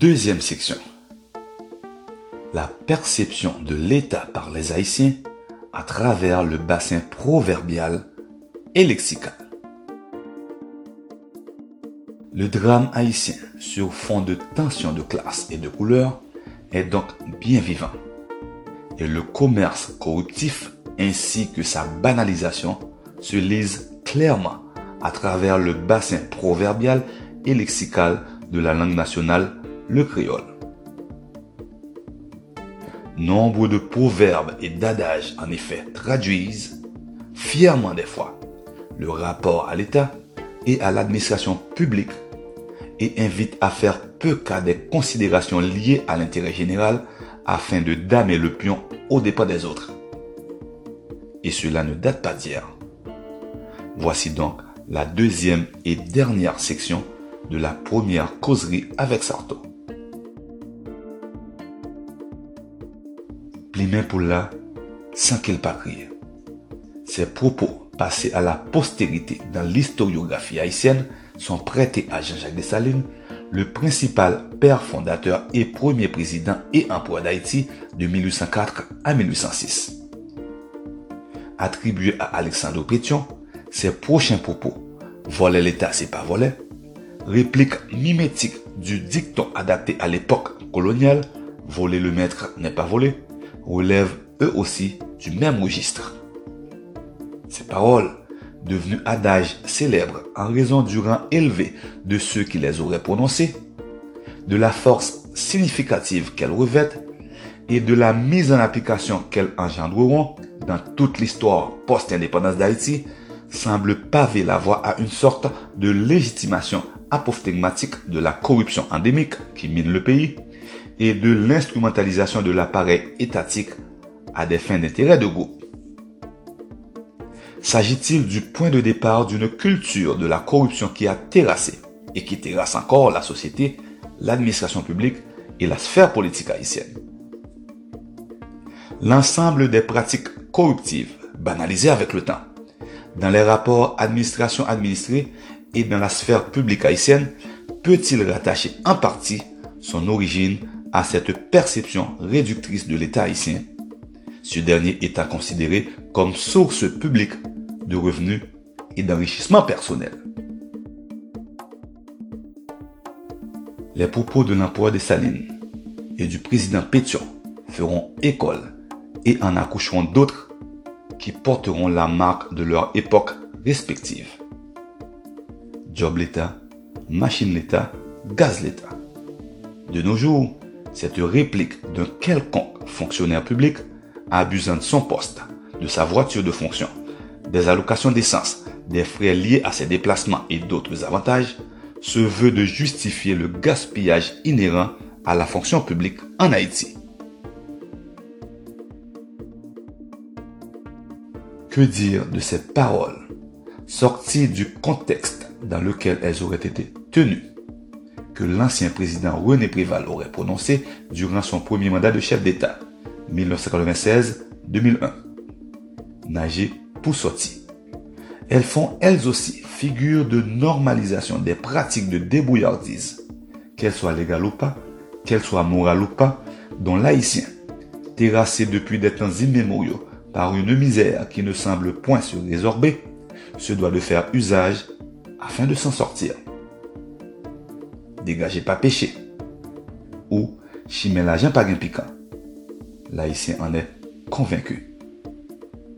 Deuxième section. La perception de l'État par les Haïtiens à travers le bassin proverbial et lexical. Le drame haïtien sur fond de tension de classe et de couleur est donc bien vivant. Et le commerce corruptif ainsi que sa banalisation se lisent clairement à travers le bassin proverbial et lexical de la langue nationale, le créole. Nombre de proverbes et d'adages en effet traduisent, fièrement des fois, le rapport à l'État et à l'administration publique et invitent à faire peu cas des considérations liées à l'intérêt général afin de damer le pion au dépens des autres. Et cela ne date pas d'hier. Voici donc la deuxième et dernière section de la première causerie avec Sarto. Plimen pour là, sans qu'il pas crier. Ces propos passés à la postérité dans l'historiographie haïtienne sont prêtés à Jean-Jacques Dessalines, le principal père fondateur et premier président et empereur d'Haïti de 1804 à 1806. Attribué à Alexandre Pétion, ses prochains propos, voler l'État c'est pas voler, réplique mimétique du dicton adapté à l'époque coloniale, voler le maître n'est pas voler, relèvent eux aussi du même registre. Ces paroles, devenues adages célèbres en raison du rang élevé de ceux qui les auraient prononcées, de la force significative qu'elles revêtent et de la mise en application qu'elles engendreront dans toute l'histoire post-indépendance d'Haïti, semblent paver la voie à une sorte de légitimation apophthegmatique de la corruption endémique qui mine le pays et de l'instrumentalisation de l'appareil étatique à des fins d'intérêt de groupe. S'agit-il du point de départ d'une culture de la corruption qui a terrassé et qui terrasse encore la société, l'administration publique et la sphère politique haïtienne? L'ensemble des pratiques corruptives, banalisées avec le temps, dans les rapports administration-administrée et dans la sphère publique haïtienne, peut-il rattacher en partie son origine à cette perception réductrice de l'État haïtien, ce dernier étant considéré comme source publique de revenus et d'enrichissement personnel. Les propos de l'empereur des Salines et du président Pétion feront école et en accoucheront d'autres qui porteront la marque de leur époque respective. Job l'État, machine l'État, gaz l'État. De nos jours, cette réplique d'un quelconque fonctionnaire public abusant de son poste, de sa voiture de fonction, des allocations d'essence, des frais liés à ses déplacements et d'autres avantages, se veut de justifier le gaspillage inhérent à la fonction publique en Haïti. Que dire de ces paroles sorties du contexte dans lequel elles auraient été tenues? Que l'ancien président René Préval aurait prononcé durant son premier mandat de chef d'État, 1996-2001. Nager pour sortir. Elles font elles aussi figure de normalisation des pratiques de débrouillardise, qu'elles soient légales ou pas, qu'elles soient morales ou pas, dont l'haïtien, terrassé depuis des temps immémoriaux par une misère qui ne semble point se résorber, se doit de faire usage afin de s'en sortir dégagez pas péché. Ou chimé l'argent pas gain piquant. L'haïtien en est convaincu.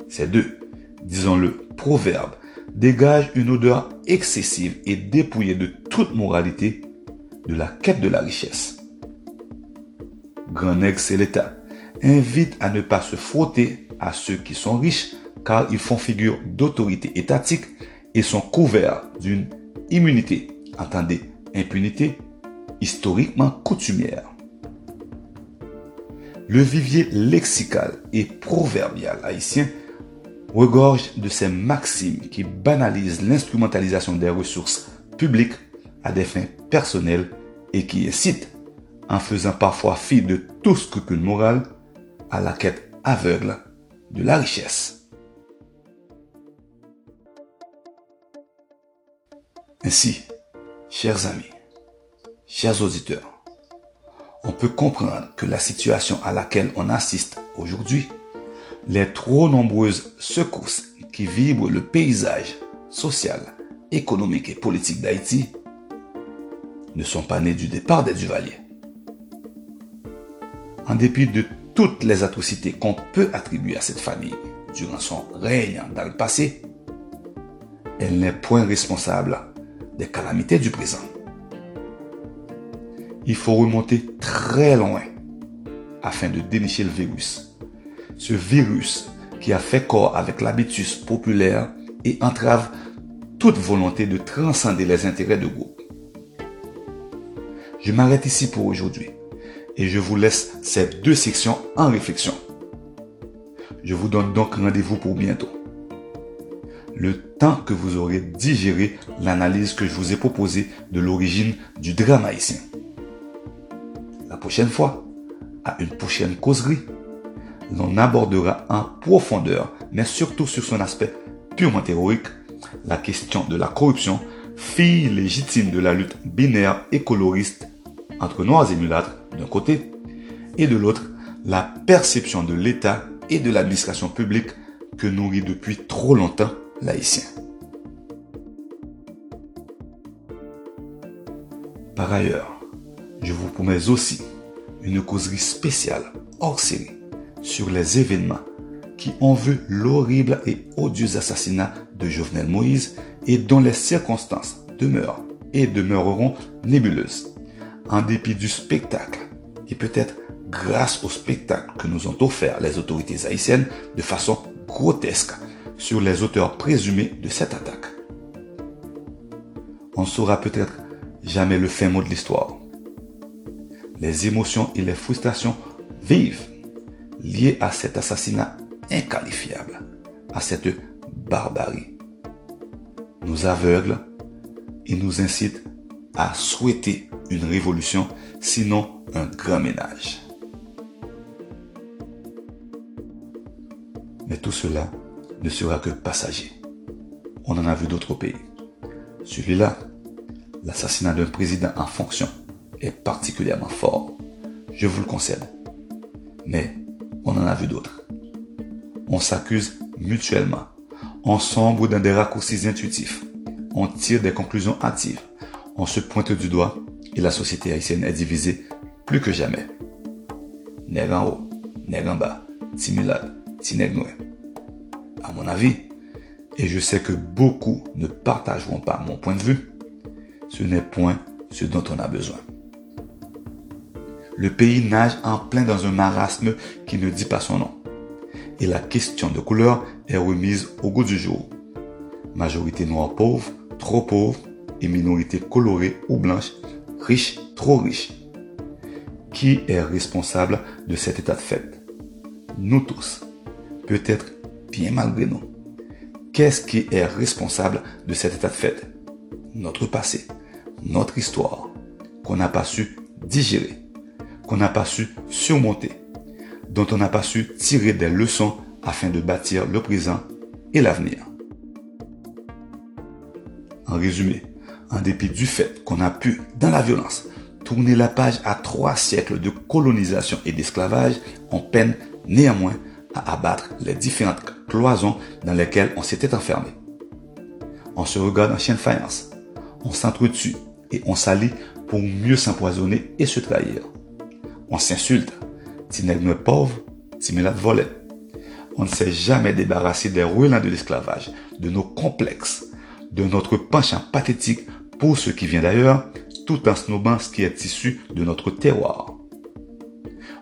Ces deux, disons-le, proverbes, dégagent une odeur excessive et dépouillée de toute moralité de la quête de la richesse. Grand et l'État invite à ne pas se frotter à ceux qui sont riches car ils font figure d'autorité étatique et sont couverts d'une immunité, entendez, impunité historiquement coutumière. Le vivier lexical et proverbial haïtien regorge de ces maximes qui banalisent l'instrumentalisation des ressources publiques à des fins personnelles et qui incitent, en faisant parfois fi de tout scrupule moral, à la quête aveugle de la richesse. Ainsi, chers amis, chers auditeurs, on peut comprendre que la situation à laquelle on assiste aujourd'hui, les trop nombreuses secousses qui vibrent le paysage social, économique et politique d'Haïti, ne sont pas nées du départ des Duvaliers. En dépit de toutes les atrocités qu'on peut attribuer à cette famille durant son règne dans le passé, elle n'est point responsable des calamités du présent. Il faut remonter très loin afin de dénicher le virus. Ce virus qui a fait corps avec l'habitus populaire et entrave toute volonté de transcender les intérêts de groupe. Je m'arrête ici pour aujourd'hui et je vous laisse ces deux sections en réflexion. Je vous donne donc rendez-vous pour bientôt. Le temps que vous aurez digéré l'analyse que je vous ai proposée de l'origine du drame haïtien. La prochaine fois, à une prochaine causerie, l'on abordera en profondeur, mais surtout sur son aspect purement théorique, la question de la corruption, fille légitime de la lutte binaire et coloriste entre noirs et mulâtres d'un côté, et de l'autre, la perception de l'État et de l'administration publique que nourrit depuis trop longtemps Par ailleurs, je vous promets aussi une causerie spéciale hors série sur les événements qui ont vu l'horrible et odieux assassinat de Jovenel Moïse et dont les circonstances demeurent et demeureront nébuleuses. En dépit du spectacle, et peut-être grâce au spectacle que nous ont offert les autorités haïtiennes de façon grotesque sur les auteurs présumés de cette attaque. On ne saura peut-être jamais le fin mot de l'histoire. Les émotions et les frustrations vives liées à cet assassinat inqualifiable, à cette barbarie, nous aveuglent et nous incitent à souhaiter une révolution, sinon un grand ménage. Mais tout cela ne sera que passager. On en a vu d'autres pays. Celui-là, l'assassinat d'un président en fonction, est particulièrement fort. Je vous le concède. Mais on en a vu d'autres. On s'accuse mutuellement. On sombre dans des raccourcis intuitifs. On tire des conclusions hâtives on se pointe du doigt et la société haïtienne est divisée plus que jamais. Nèg en haut, nèg en bas, timulade, À mon avis, et je sais que beaucoup ne partageront pas mon point de vue, ce n'est point ce dont on a besoin. Le pays nage en plein dans un marasme qui ne dit pas son nom. Et la question de couleur est remise au goût du jour. Majorité noire pauvre, trop pauvre, et minorités colorées ou blanches, riches, trop riches. Qui est responsable de cet état de fait? Nous tous. Peut-être bien malgré nous. Qu'est-ce qui est responsable de cet état de fait? Notre passé, notre histoire, qu'on n'a pas su digérer, qu'on n'a pas su surmonter, dont on n'a pas su tirer des leçons afin de bâtir le présent et l'avenir. En résumé, en dépit du fait qu'on a pu, dans la violence, tourner la page à trois siècles de colonisation et d'esclavage, on peine néanmoins à abattre les différentes cloisons dans lesquelles on s'était enfermé. On se regarde en chien de faïence, on s'entretue et on s'allie pour mieux s'empoisonner et se trahir. On s'insulte, tinègre pauvre, timélat volet. On ne s'est jamais débarrassé des ruines de l'esclavage, de nos complexes, de notre penchant pathétique pour ce qui vient d'ailleurs, tout en snobant ce qui est issu de notre terroir.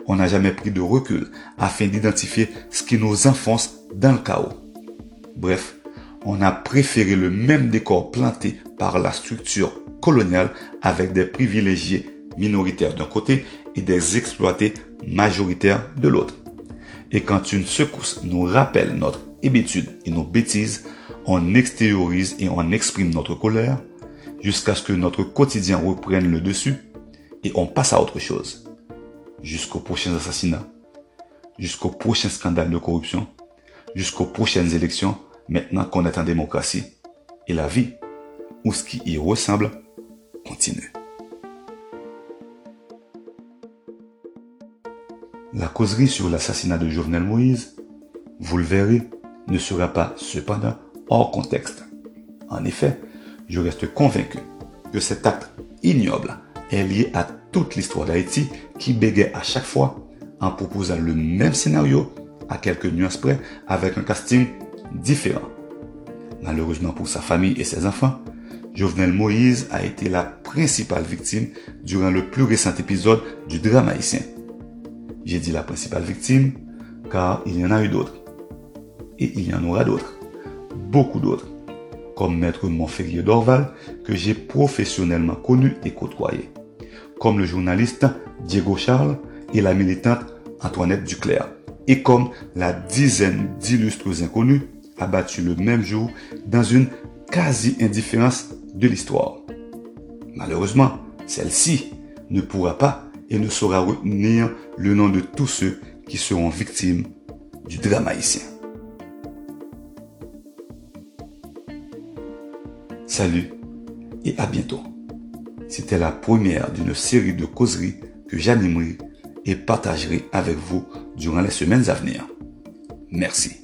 On n'a jamais pris de recul afin d'identifier ce qui nous enfonce dans le chaos. Bref, on a préféré le même décor planté par la structure coloniale avec des privilégiés minoritaires d'un côté et des exploités majoritaires de l'autre. Et quand une secousse nous rappelle notre hébétude et nos bêtises, on extériorise et on exprime notre colère, jusqu'à ce que notre quotidien reprenne le dessus et on passe à autre chose. Jusqu'aux prochains assassinats, jusqu'aux prochains scandales de corruption, jusqu'aux prochaines élections, maintenant qu'on est en démocratie. Et la vie, ou ce qui y ressemble, continue. La causerie sur l'assassinat de Jovenel Moïse, vous le verrez, ne sera pas cependant hors contexte. En effet, je reste convaincu que cet acte ignoble est lié à toute l'histoire d'Haïti qui bégait à chaque fois en proposant le même scénario à quelques nuances près avec un casting différent. Malheureusement pour sa famille et ses enfants, Jovenel Moïse a été la principale victime durant le plus récent épisode du drame haïtien. J'ai dit la principale victime car il y en a eu d'autres. Et il y en aura d'autres. Beaucoup d'autres. Comme Maître Montferrier d'Orval que j'ai professionnellement connu et côtoyé. Comme le journaliste Diego Charles et la militante Antoinette Duclerc. Et comme la dizaine d'illustres inconnus abattus le même jour dans une quasi-indifférence de l'histoire. Malheureusement, celle-ci ne pourra pas et ne saura retenir le nom de tous ceux qui seront victimes du drame haïtien. Salut et à bientôt. C'était la première d'une série de causeries que j'animerai et partagerai avec vous durant les semaines à venir. Merci.